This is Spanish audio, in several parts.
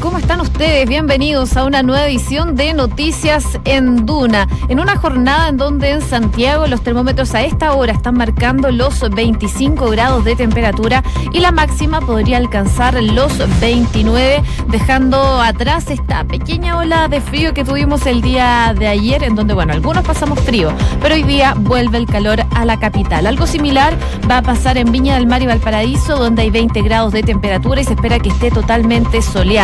¿cómo están ustedes? Bienvenidos a una nueva edición de Noticias en Duna. En una jornada en donde en Santiago los termómetros a esta hora están marcando los 25 grados de temperatura y la máxima podría alcanzar los 29, dejando atrás esta pequeña ola de frío que tuvimos el día de ayer, en donde, bueno, algunos pasamos frío, pero hoy día vuelve el calor a la capital. Algo similar va a pasar en Viña del Mar y Valparaíso, donde hay 20 grados de temperatura y se espera que esté totalmente soleado.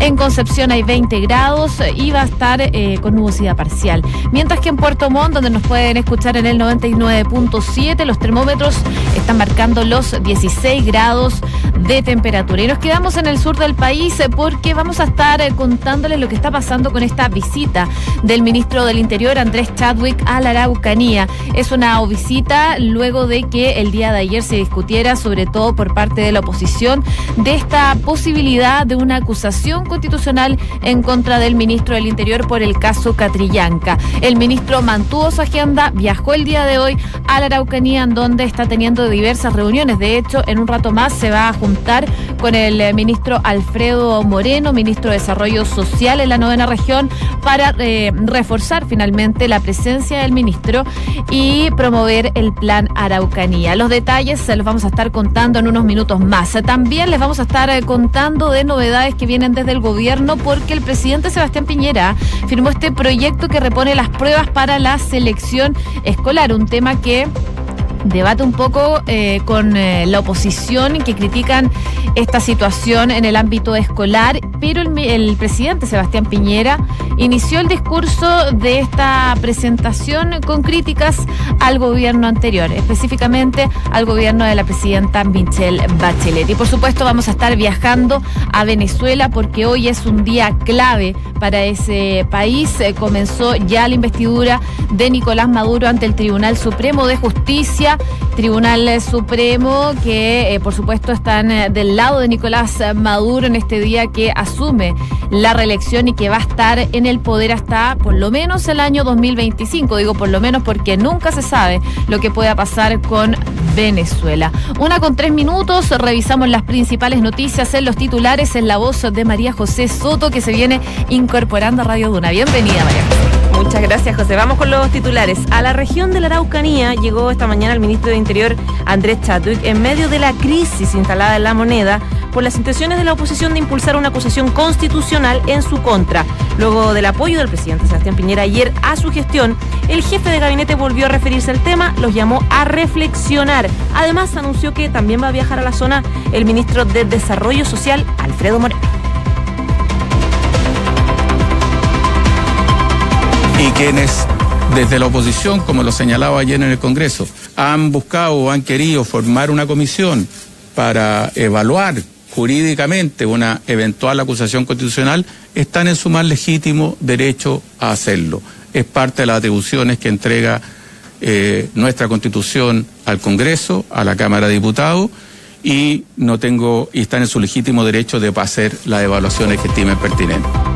En Concepción hay 20 grados y va a estar eh, con nubosidad parcial. Mientras que en Puerto Montt, donde nos pueden escuchar en el 99.7, los termómetros están marcando los 16 grados de temperatura. Y nos quedamos en el sur del país eh, porque vamos a estar eh, contándoles lo que está pasando con esta visita del ministro del Interior, Andrés Chadwick, a la Araucanía. Es una visita luego de que el día de ayer se discutiera, sobre todo por parte de la oposición, de esta posibilidad de una acusación constitucional en contra del ministro del Interior por el caso Catrillanca. El ministro mantuvo su agenda, viajó el día de hoy a la Araucanía, en donde está teniendo diversas reuniones. De hecho, en un rato más se va a juntar con el eh, ministro Alfredo Moreno, ministro de Desarrollo Social en la novena región, para eh, reforzar finalmente la presencia del ministro y promover el plan Araucanía. Los detalles se los vamos a estar contando en unos minutos más. También les vamos a estar eh, contando de novedades que vienen desde el gobierno porque el presidente Sebastián Piñera firmó este proyecto que repone las pruebas para la selección escolar, un tema que debate un poco eh, con eh, la oposición que critican esta situación en el ámbito escolar, pero el, el, presidente Sebastián Piñera inició el discurso de esta presentación con críticas al gobierno anterior, específicamente al gobierno de la presidenta Michelle Bachelet. Y por supuesto vamos a estar viajando a Venezuela porque hoy es un día clave para ese país. Eh, comenzó ya la investidura de Nicolás Maduro ante el Tribunal Supremo de Tribunal Supremo, que eh, por supuesto están eh, del lado de Nicolás Maduro en este día que asume la reelección y que va a estar en el poder hasta por lo menos el año 2025. Digo por lo menos porque nunca se sabe lo que pueda pasar con Venezuela. Una con tres minutos, revisamos las principales noticias en los titulares en la voz de María José Soto que se viene incorporando a Radio Duna. Bienvenida, María José. Muchas gracias, José. Vamos con los titulares. A la región de la Araucanía llegó esta mañana el ministro de Interior, Andrés Chadwick, en medio de la crisis instalada en la moneda por las intenciones de la oposición de impulsar una acusación constitucional en su contra. Luego del apoyo del presidente Sebastián Piñera ayer a su gestión, el jefe de gabinete volvió a referirse al tema, los llamó a reflexionar. Además, anunció que también va a viajar a la zona el ministro de Desarrollo Social, Alfredo Moreno. Y quienes desde la oposición, como lo señalaba ayer en el Congreso, han buscado o han querido formar una comisión para evaluar jurídicamente una eventual acusación constitucional, están en su más legítimo derecho a hacerlo. Es parte de las atribuciones que entrega eh, nuestra Constitución al Congreso, a la Cámara de Diputados, y no tengo y están en su legítimo derecho de hacer las evaluaciones que estimen pertinentes.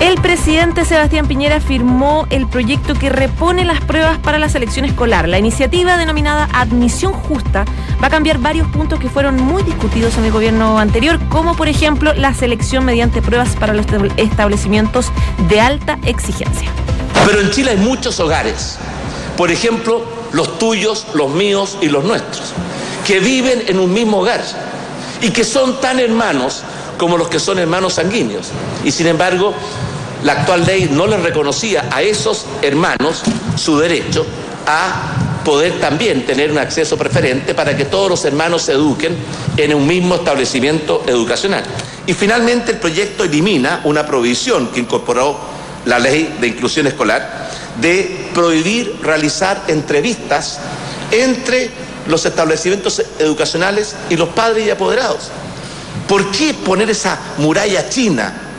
El presidente Sebastián Piñera firmó el proyecto que repone las pruebas para la selección escolar. La iniciativa denominada Admisión Justa va a cambiar varios puntos que fueron muy discutidos en el gobierno anterior, como por ejemplo la selección mediante pruebas para los establecimientos de alta exigencia. Pero en Chile hay muchos hogares, por ejemplo, los tuyos, los míos y los nuestros, que viven en un mismo hogar y que son tan hermanos como los que son hermanos sanguíneos. Y sin embargo, la actual ley no les reconocía a esos hermanos su derecho a poder también tener un acceso preferente para que todos los hermanos se eduquen en un mismo establecimiento educacional. Y finalmente el proyecto elimina una provisión que incorporó la ley de inclusión escolar de prohibir realizar entrevistas entre los establecimientos educacionales y los padres y apoderados. ¿Por qué poner esa muralla china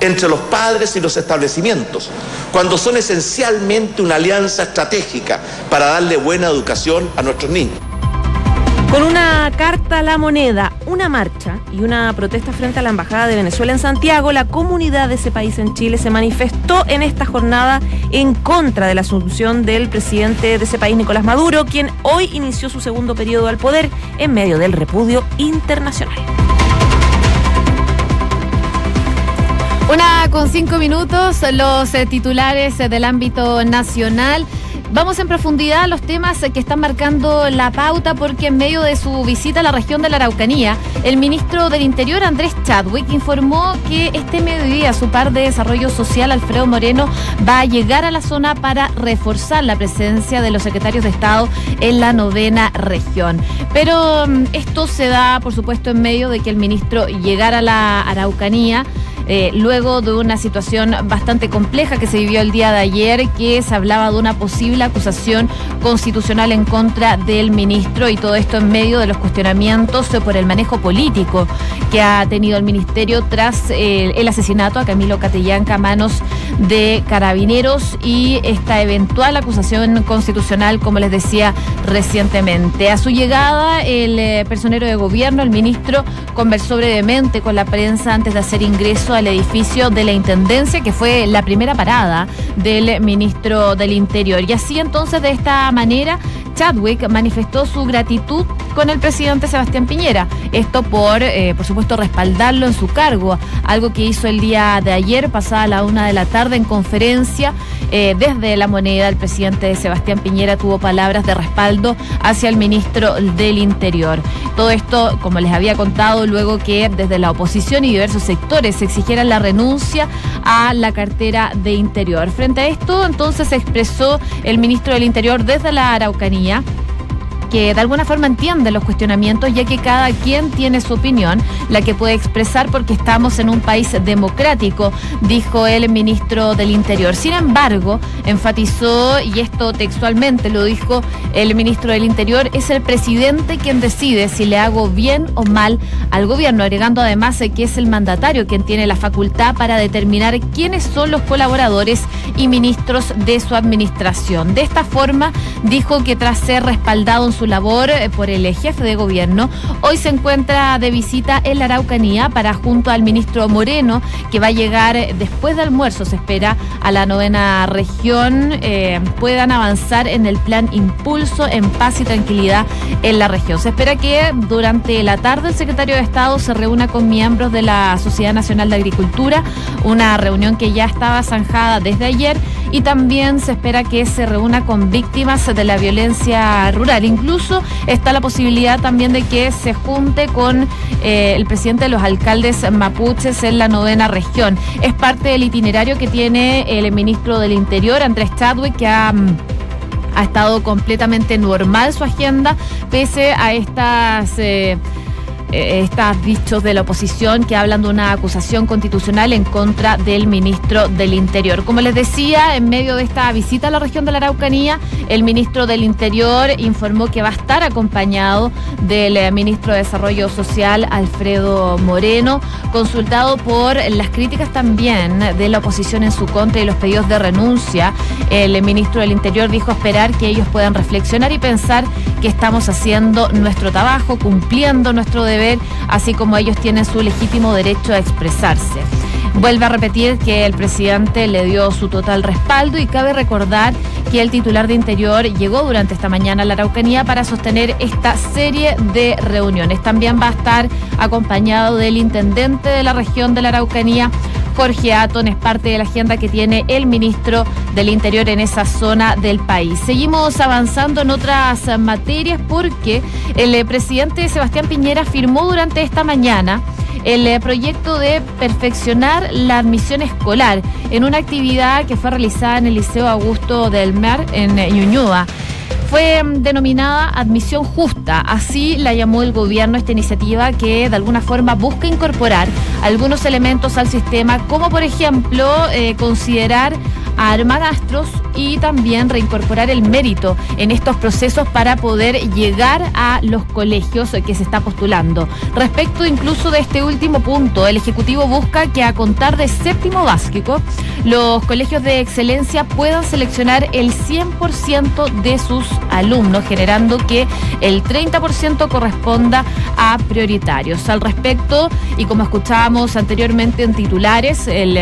entre los padres y los establecimientos, cuando son esencialmente una alianza estratégica para darle buena educación a nuestros niños. Con una carta a la moneda, una marcha y una protesta frente a la Embajada de Venezuela en Santiago, la comunidad de ese país en Chile se manifestó en esta jornada en contra de la asunción del presidente de ese país, Nicolás Maduro, quien hoy inició su segundo periodo al poder en medio del repudio internacional. Una con cinco minutos, los eh, titulares eh, del ámbito nacional. Vamos en profundidad a los temas que están marcando la pauta porque en medio de su visita a la región de la Araucanía, el ministro del Interior, Andrés Chadwick, informó que este mediodía su par de desarrollo social, Alfredo Moreno, va a llegar a la zona para reforzar la presencia de los secretarios de Estado en la novena región. Pero mm, esto se da, por supuesto, en medio de que el ministro llegara a la Araucanía eh, luego de una situación bastante compleja que se vivió el día de ayer, que se hablaba de una posible acusación constitucional en contra del ministro y todo esto en medio de los cuestionamientos por el manejo político que ha tenido el ministerio tras eh, el asesinato a Camilo Catellanca a manos de carabineros y esta eventual acusación constitucional, como les decía recientemente. A su llegada, el eh, personero de gobierno, el ministro, conversó brevemente con la prensa antes de hacer ingreso a el edificio de la Intendencia, que fue la primera parada del ministro del Interior. Y así entonces, de esta manera, Chadwick manifestó su gratitud con el presidente Sebastián Piñera. Esto por, eh, por supuesto, respaldarlo en su cargo, algo que hizo el día de ayer, pasada la una de la tarde, en conferencia eh, desde la moneda. El presidente Sebastián Piñera tuvo palabras de respaldo hacia el ministro del Interior. Todo esto, como les había contado, luego que desde la oposición y diversos sectores se exigieran la renuncia a la cartera de Interior. Frente a esto, entonces se expresó el ministro del Interior desde la Araucanía que de alguna forma entiende los cuestionamientos, ya que cada quien tiene su opinión, la que puede expresar porque estamos en un país democrático, dijo el ministro del Interior. Sin embargo, enfatizó, y esto textualmente lo dijo el ministro del Interior, es el presidente quien decide si le hago bien o mal al gobierno, agregando además que es el mandatario quien tiene la facultad para determinar quiénes son los colaboradores y ministros de su administración. De esta forma, dijo que tras ser respaldado en labor eh, por el jefe de gobierno, hoy se encuentra de visita en la Araucanía para junto al ministro Moreno, que va a llegar eh, después del almuerzo, se espera, a la novena región, eh, puedan avanzar en el plan Impulso en paz y tranquilidad en la región. Se espera que durante la tarde el secretario de Estado se reúna con miembros de la Sociedad Nacional de Agricultura, una reunión que ya estaba zanjada desde ayer y también se espera que se reúna con víctimas de la violencia rural. Incluso está la posibilidad también de que se junte con eh, el presidente de los alcaldes mapuches en la novena región. Es parte del itinerario que tiene el ministro del Interior, Andrés Chadwick, que ha mm, ha estado completamente normal su agenda, pese a estas eh, eh, estos dichos de la oposición que hablan de una acusación constitucional en contra del ministro del Interior. Como les decía, en medio de esta visita a la región de la Araucanía, el ministro del Interior informó que va a estar acompañado del eh, ministro de Desarrollo Social, Alfredo Moreno, consultado por las críticas también de la oposición en su contra y los pedidos de renuncia. El ministro del Interior dijo esperar que ellos puedan reflexionar y pensar que estamos haciendo nuestro trabajo, cumpliendo nuestro deber así como ellos tienen su legítimo derecho a expresarse. Vuelve a repetir que el presidente le dio su total respaldo y cabe recordar que el titular de Interior llegó durante esta mañana a la Araucanía para sostener esta serie de reuniones. También va a estar acompañado del intendente de la región de la Araucanía, Jorge Aton, es parte de la agenda que tiene el ministro del Interior en esa zona del país. Seguimos avanzando en otras materias porque el presidente Sebastián Piñera firmó durante esta mañana el eh, proyecto de perfeccionar la admisión escolar en una actividad que fue realizada en el Liceo Augusto del Mar en eh, Ñuñoa fue mm, denominada admisión justa. Así la llamó el gobierno esta iniciativa que de alguna forma busca incorporar algunos elementos al sistema, como por ejemplo eh, considerar a armadastros y también reincorporar el mérito en estos procesos para poder llegar a los colegios que se está postulando. Respecto incluso de este último punto, el Ejecutivo busca que a contar de séptimo básico, los colegios de excelencia puedan seleccionar el 100% de sus alumnos, generando que el 30% corresponda a prioritarios. Al respecto, y como escuchábamos anteriormente en titulares, el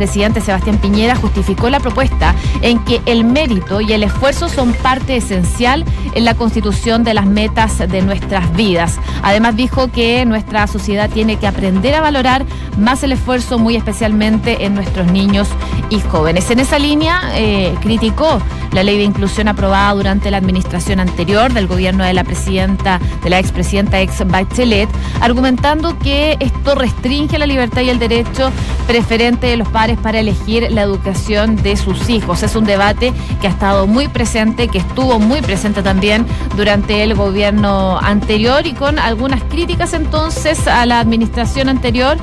presidente Sebastián Piñera justificó la propuesta en que el mérito y el esfuerzo son parte esencial en la constitución de las metas de nuestras vidas. Además dijo que nuestra sociedad tiene que aprender a valorar más el esfuerzo, muy especialmente en nuestros niños y jóvenes. En esa línea eh, criticó la ley de inclusión aprobada durante la administración anterior del gobierno de la presidenta, de la expresidenta ex Bachelet, argumentando que esto restringe la libertad y el derecho preferente de los padres para elegir la educación de sus hijos. Es un debate que ha estado muy presente, que estuvo muy presente también durante el gobierno anterior y con algunas críticas entonces a la administración anterior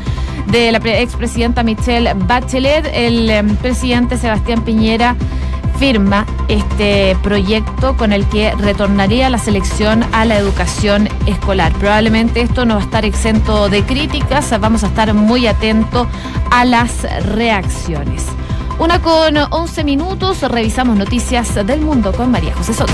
de la expresidenta Michelle Bachelet, el em, presidente Sebastián Piñera firma este proyecto con el que retornaría la selección a la educación escolar. Probablemente esto no va a estar exento de críticas, vamos a estar muy atentos a las reacciones. Una con 11 minutos, revisamos noticias del mundo con María José Soto.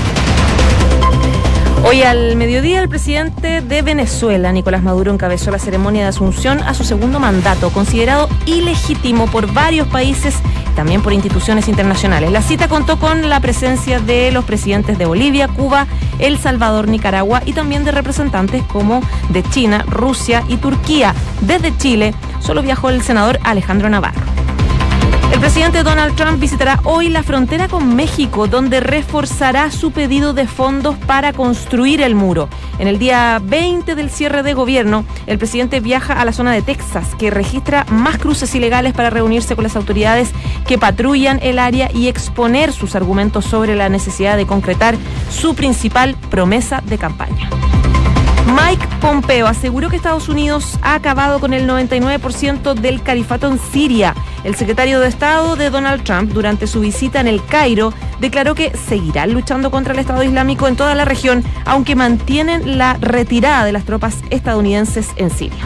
Hoy al mediodía el presidente de Venezuela, Nicolás Maduro, encabezó la ceremonia de asunción a su segundo mandato, considerado ilegítimo por varios países, también por instituciones internacionales. La cita contó con la presencia de los presidentes de Bolivia, Cuba, El Salvador, Nicaragua y también de representantes como de China, Rusia y Turquía. Desde Chile solo viajó el senador Alejandro Navarro. El presidente Donald Trump visitará hoy la frontera con México, donde reforzará su pedido de fondos para construir el muro. En el día 20 del cierre de gobierno, el presidente viaja a la zona de Texas, que registra más cruces ilegales para reunirse con las autoridades que patrullan el área y exponer sus argumentos sobre la necesidad de concretar su principal promesa de campaña. Mike Pompeo aseguró que Estados Unidos ha acabado con el 99% del califato en Siria. El secretario de Estado de Donald Trump, durante su visita en el Cairo, declaró que seguirán luchando contra el Estado Islámico en toda la región, aunque mantienen la retirada de las tropas estadounidenses en Siria.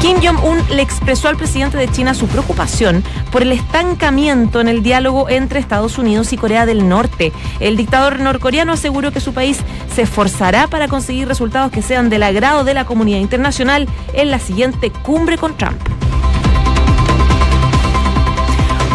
Kim Jong-un le expresó al presidente de China su preocupación por el estancamiento en el diálogo entre Estados Unidos y Corea del Norte. El dictador norcoreano aseguró que su país se esforzará para conseguir resultados que sean del agrado de la comunidad internacional en la siguiente cumbre con Trump.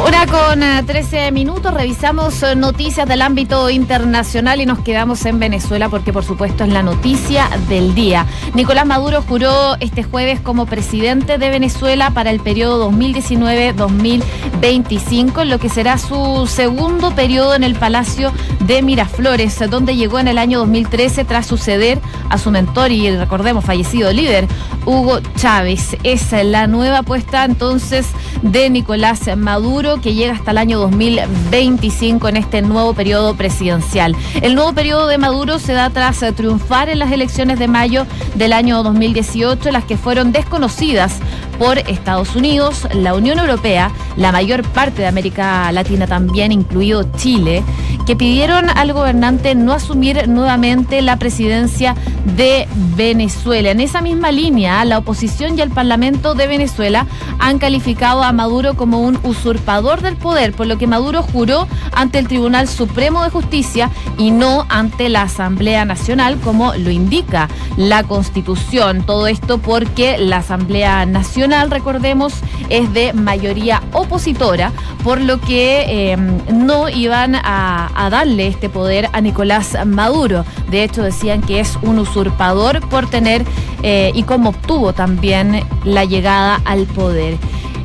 Ahora con 13 eh, minutos revisamos eh, noticias del ámbito internacional y nos quedamos en Venezuela porque por supuesto es la noticia del día. Nicolás Maduro juró este jueves como presidente de Venezuela para el periodo 2019-2025, lo que será su segundo periodo en el Palacio de Miraflores, donde llegó en el año 2013 tras suceder a su mentor y recordemos fallecido líder Hugo Chávez. Es la nueva apuesta entonces de Nicolás Maduro que llega hasta el año 2025 en este nuevo periodo presidencial. El nuevo periodo de Maduro se da tras triunfar en las elecciones de mayo del año 2018, las que fueron desconocidas por Estados Unidos, la Unión Europea, la mayor parte de América Latina también, incluido Chile, que pidieron al gobernante no asumir nuevamente la presidencia de Venezuela. En esa misma línea, la oposición y el Parlamento de Venezuela han calificado a Maduro como un usurpador del poder, por lo que Maduro juró ante el Tribunal Supremo de Justicia y no ante la Asamblea Nacional, como lo indica la Constitución. Todo esto porque la Asamblea Nacional, recordemos, es de mayoría opositora, por lo que eh, no iban a, darle este poder a Nicolás Maduro. De hecho, decían que es un usurpador por tener eh, y cómo obtuvo también la llegada al poder.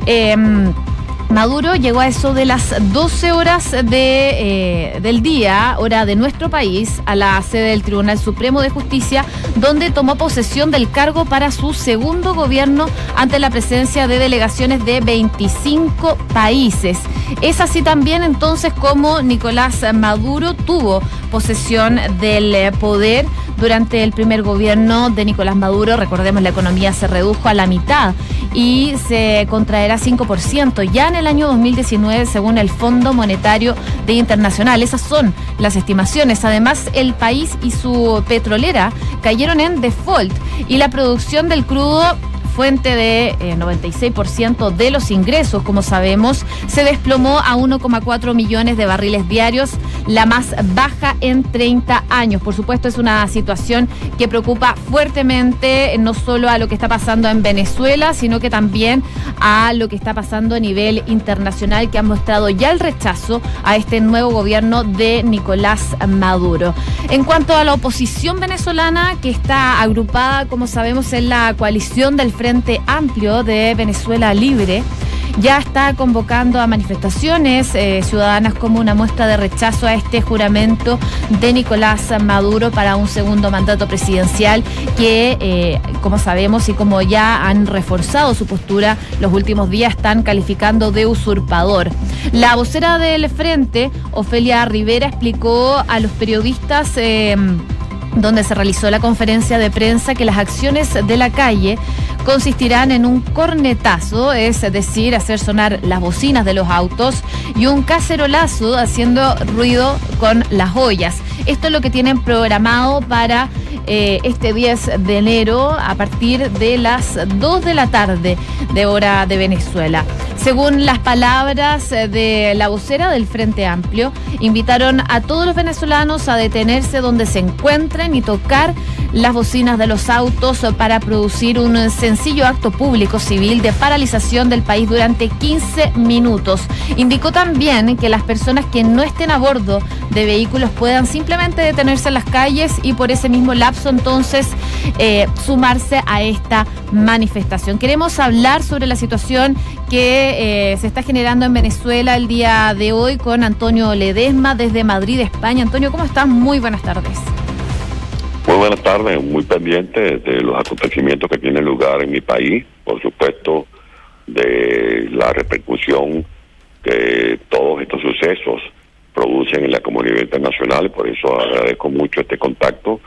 Em, Maduro llegó a eso de las 12 horas de, eh, del día, hora de nuestro país, a la sede del Tribunal Supremo de Justicia, donde tomó posesión del cargo para su segundo gobierno ante la presencia de delegaciones de 25 países. Es así también entonces como Nicolás Maduro tuvo posesión del eh, poder durante el primer gobierno de Nicolás Maduro. Recordemos, la economía se redujo a la mitad y se contraerá 5% ya en el año 2019 según el Fondo Monetario de Internacional. Esas son las estimaciones. Además, el país y su petrolera cayeron en default y la producción del crudo fuente de 96% de los ingresos, como sabemos, se desplomó a 1,4 millones de barriles diarios, la más baja en 30 años. Por supuesto, es una situación que preocupa fuertemente no solo a lo que está pasando en Venezuela, sino que también a lo que está pasando a nivel internacional, que ha mostrado ya el rechazo a este nuevo gobierno de Nicolás Maduro. En cuanto a la oposición venezolana, que está agrupada, como sabemos, en la coalición del Frente Amplio de Venezuela Libre, ya está convocando a manifestaciones eh, ciudadanas como una muestra de rechazo a este juramento de Nicolás Maduro para un segundo mandato presidencial que, eh, como sabemos y como ya han reforzado su postura los últimos días, están calificando de usurpador. La vocera del Frente, Ofelia Rivera, explicó a los periodistas... Eh, donde se realizó la conferencia de prensa que las acciones de la calle consistirán en un cornetazo, es decir, hacer sonar las bocinas de los autos, y un cacerolazo haciendo ruido con las ollas. Esto es lo que tienen programado para eh, este 10 de enero a partir de las 2 de la tarde de hora de Venezuela. Según las palabras eh, de la vocera del Frente Amplio, invitaron a todos los venezolanos a detenerse donde se encuentren y tocar las bocinas de los autos para producir un sencillo acto público civil de paralización del país durante 15 minutos. Indicó también que las personas que no estén a bordo de vehículos puedan simplemente detenerse en las calles y por ese mismo lapso entonces eh, sumarse a esta manifestación. Queremos hablar sobre la situación que eh, se está generando en Venezuela el día de hoy con Antonio Ledesma desde Madrid, España. Antonio, ¿cómo estás? Muy buenas tardes. Muy buenas tardes, muy pendiente de los acontecimientos que tienen lugar en mi país, por supuesto, de la repercusión que todos estos sucesos producen en la comunidad internacional por eso agradezco mucho este contacto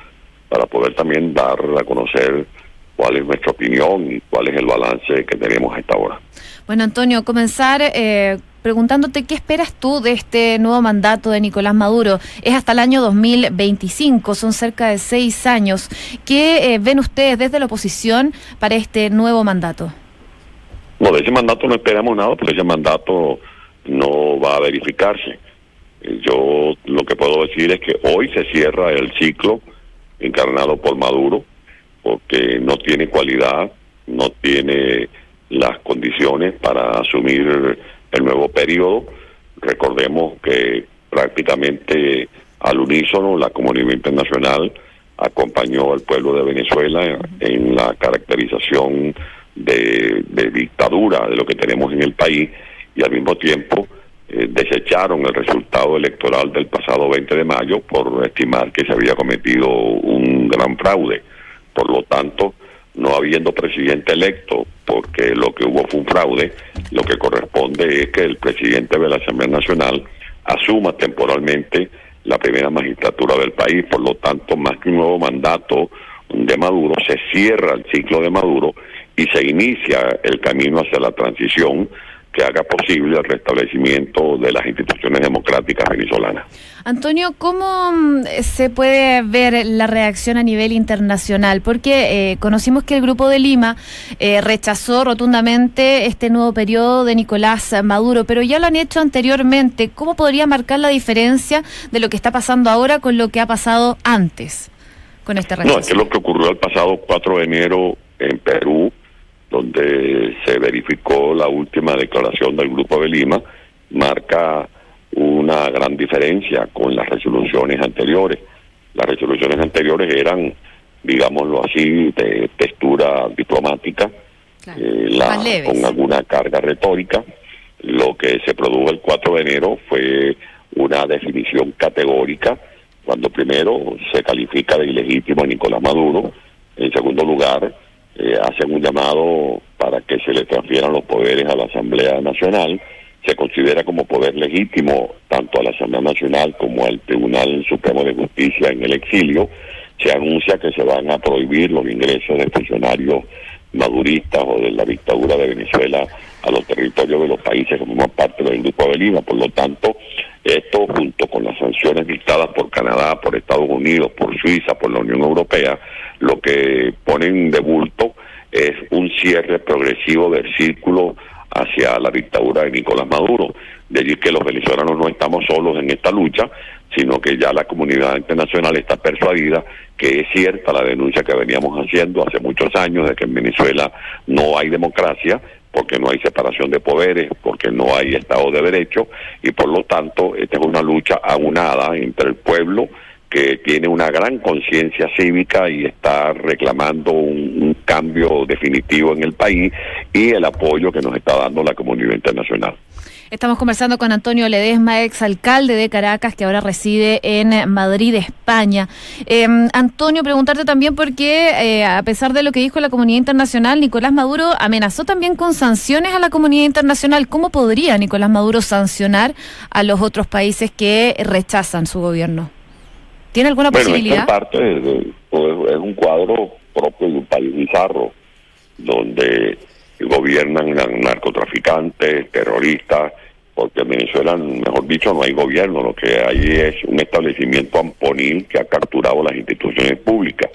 para poder también dar a conocer cuál es nuestra opinión y cuál es el balance que tenemos hasta ahora. Bueno, Antonio, comenzar eh, preguntándote qué esperas tú de este nuevo mandato de Nicolás Maduro. Es hasta el año 2025, son cerca de seis años. ¿Qué eh, ven ustedes desde la oposición para este nuevo mandato? No, de ese mandato no esperamos nada, porque ese mandato no va a verificarse. Yo lo que puedo decir es que hoy se cierra el ciclo encarnado por Maduro, porque no tiene cualidad, no tiene las condiciones para asumir el nuevo periodo. Recordemos que prácticamente al unísono la comunidad internacional acompañó al pueblo de Venezuela en la caracterización de, dictadura de lo que tenemos en el país y al mismo tiempo eh, desecharon el resultado electoral del pasado 20 de mayo por estimar que se había cometido un gran fraude. Por lo tanto, no habiendo presidente electo, porque lo que hubo fue un fraude, lo que corresponde es que el presidente de la Asamblea Nacional asuma temporalmente la primera magistratura del país. Por lo tanto, más que un nuevo mandato de Maduro, se cierra el ciclo de Maduro y se inicia el camino hacia la transición que haga posible el restablecimiento de las instituciones democráticas venezolanas. Antonio, ¿cómo mm, se puede ver la reacción a nivel internacional? Porque eh, conocimos que el Grupo de Lima eh, rechazó rotundamente este nuevo periodo de Nicolás Maduro, pero ya lo han hecho anteriormente. ¿Cómo podría marcar la diferencia de lo que está pasando ahora con lo que ha pasado antes con este rechazo? No, es que lo que ocurrió el pasado 4 de enero en Perú donde se verificó la última declaración del Grupo de Lima, marca una gran diferencia con las resoluciones anteriores. Las resoluciones anteriores eran, digámoslo así, de textura diplomática, eh, con alguna carga retórica. Lo que se produjo el 4 de enero fue una definición categórica, cuando primero se califica de ilegítimo a Nicolás Maduro, en segundo lugar eh, hacen un llamado para que se le transfieran los poderes a la Asamblea Nacional. Se considera como poder legítimo tanto a la Asamblea Nacional como al Tribunal Supremo de Justicia en el exilio. Se anuncia que se van a prohibir los ingresos de funcionarios maduristas o de la dictadura de Venezuela a los territorios de los países que forman parte del Grupo de Lima. Por lo tanto, esto junto con las sanciones dictadas por Canadá, por Estados Unidos, por Suiza, por la Unión Europea, lo que ponen de bulto es un cierre progresivo del círculo hacia la dictadura de Nicolás Maduro. De que los venezolanos no estamos solos en esta lucha, sino que ya la comunidad internacional está persuadida que es cierta la denuncia que veníamos haciendo hace muchos años de que en Venezuela no hay democracia, porque no hay separación de poderes, porque no hay Estado de Derecho, y por lo tanto esta es una lucha aunada entre el pueblo, que tiene una gran conciencia cívica y está reclamando un, cambio definitivo en el país y el apoyo que nos está dando la comunidad internacional. Estamos conversando con Antonio Ledesma, ex alcalde de Caracas, que ahora reside en Madrid, España. Em, Antonio, preguntarte también por qué, eh, a pesar de lo que dijo la comunidad internacional, Nicolás Maduro amenazó también con sanciones a la comunidad internacional. ¿Cómo podría Nicolás Maduro sancionar a los otros países que rechazan su gobierno? ¿Tiene alguna posibilidad? es parte de, es un cuadro propio de un país bizarro, donde gobiernan narcotraficantes, terroristas, porque en Venezuela, mejor dicho, no hay gobierno, lo que hay es un establecimiento amponil que ha capturado las instituciones públicas.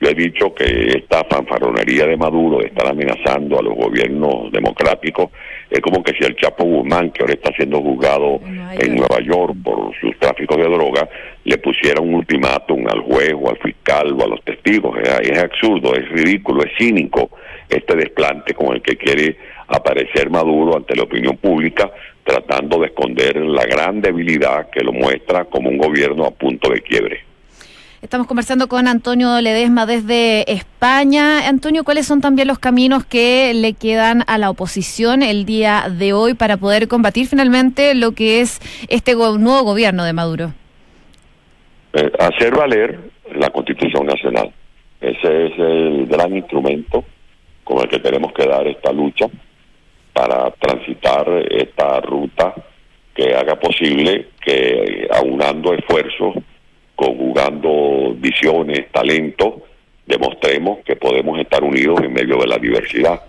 Yo he dicho que esta fanfarronería de Maduro de estar amenazando a los gobiernos democráticos es como que si el Chapo Guzmán, que ahora está siendo juzgado en Nueva York por sus tráficos de droga, le pusiera un ultimátum al juez o al fiscal o a los testigos. Es, es absurdo, es ridículo, es cínico este desplante con el que quiere aparecer Maduro ante la opinión pública, tratando de esconder la gran debilidad que lo muestra como un gobierno a punto de quiebre. Estamos conversando con Antonio Ledesma desde España. Antonio, ¿cuáles son también los caminos que le quedan a la oposición el día de hoy para poder combatir finalmente lo que es este nuevo gobierno de Maduro? Eh, hacer valer la Constitución Nacional. Ese es el gran instrumento con el que tenemos que dar esta lucha para transitar esta ruta que haga posible que aunando esfuerzos conjugando visiones, talentos, demostremos que podemos estar unidos en medio de la diversidad,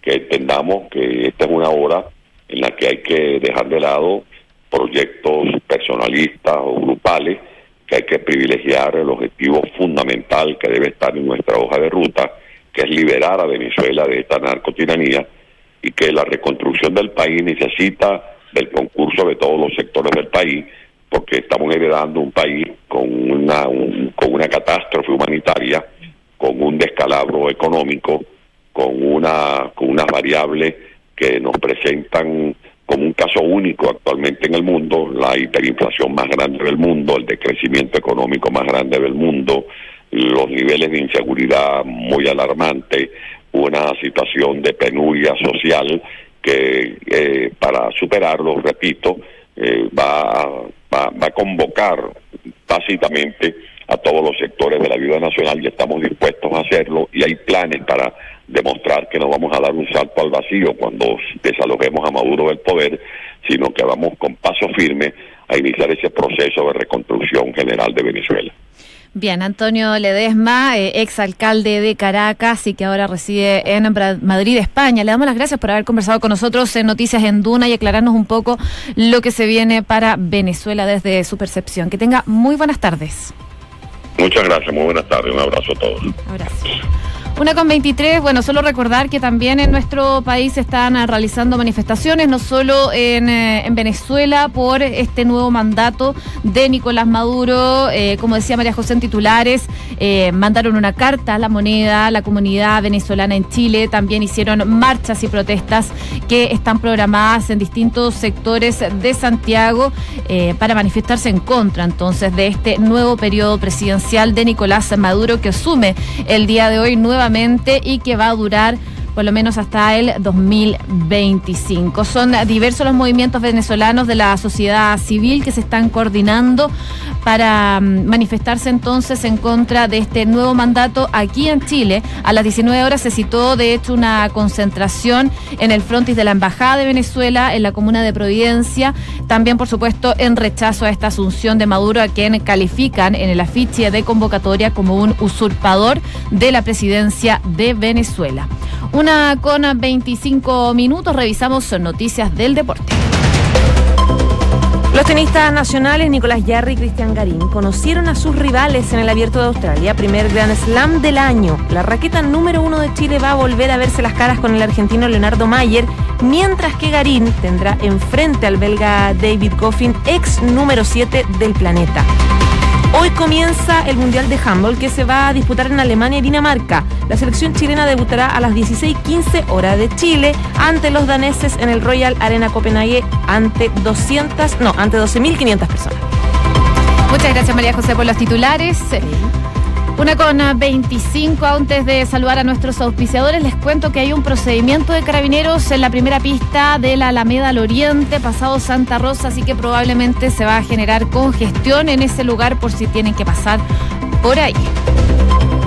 que entendamos que esta es una hora en la que hay que dejar de lado proyectos personalistas o grupales, que hay que privilegiar el objetivo fundamental que debe estar en nuestra hoja de ruta, que es liberar a Venezuela de esta narcotiranía y que la reconstrucción del país necesita del concurso de todos los sectores del país porque estamos heredando un país con una, con una catástrofe humanitaria, con un descalabro económico, con, una, con unas variables que nos presentan como un caso único actualmente en el mundo, la hiperinflación más grande del mundo, el decrecimiento económico más grande del mundo, los niveles de inseguridad muy alarmantes, una situación de penuria social que eh, para superarlo, repito, eh, va, va, va a convocar básicamente a todos los sectores de la vida nacional y estamos dispuestos a hacerlo y hay planes para demostrar que no vamos a dar un salto al vacío cuando desalojemos a Maduro del poder, sino que vamos con paso firme a iniciar ese proceso de reconstrucción general de Venezuela. Bien, Antonio Ledesma, eh, ex alcalde de Caracas y que ahora reside en Madrid, España. Le damos las gracias por haber conversado con nosotros en Noticias en Duna y aclararnos un poco lo que se viene para Venezuela desde su percepción. Que tenga muy buenas tardes. Muchas gracias, muy buenas tardes. Un abrazo a todos. Abrazo. Una con 23, bueno, solo recordar que también en nuestro país se están ah, realizando manifestaciones, no solo en, eh, en Venezuela, por este nuevo mandato de Nicolás Maduro. Eh, como decía María José en titulares, eh, mandaron una carta a la moneda, a la comunidad venezolana en Chile. También hicieron marchas y protestas que están programadas en distintos sectores de Santiago para manifestarse en contra entonces de este nuevo periodo presidencial de Nicolás Maduro que asume el día de hoy nueva y que va a durar por lo menos hasta el 2025. Son diversos los movimientos venezolanos de la sociedad civil que se están coordinando para mm, manifestarse entonces en contra de este nuevo mandato aquí en Chile. A las 19 horas se citó de hecho una concentración en el frontis de la Embajada de Venezuela en la comuna de Providencia, también por supuesto en rechazo a esta asunción de Maduro a quien califican en el afiche de convocatoria como un usurpador de la presidencia de Venezuela. Con 25 minutos, revisamos noticias del deporte. Los tenistas nacionales Nicolás Yarri y Cristian Garín conocieron a sus rivales en el Abierto de Australia, primer Grand Slam del año. La raqueta número uno de Chile va a volver a verse las caras con el argentino Leonardo Mayer, mientras que Garín tendrá enfrente al belga David Goffin, ex número 7 del planeta. Hoy comienza el Mundial de Handball que se va a disputar en Alemania y Dinamarca. La selección chilena debutará a las 16:15 hora de Chile ante los daneses en el Royal Arena Copenhague ante 200, no, ante 12.500 personas. Muchas gracias María José por los titulares. Una con 25, antes de saludar a nuestros auspiciadores, les cuento que hay un procedimiento de carabineros en la primera pista de la Alameda al Oriente, pasado Santa Rosa, así que probablemente se va a generar congestión en ese lugar por si tienen que pasar por ahí.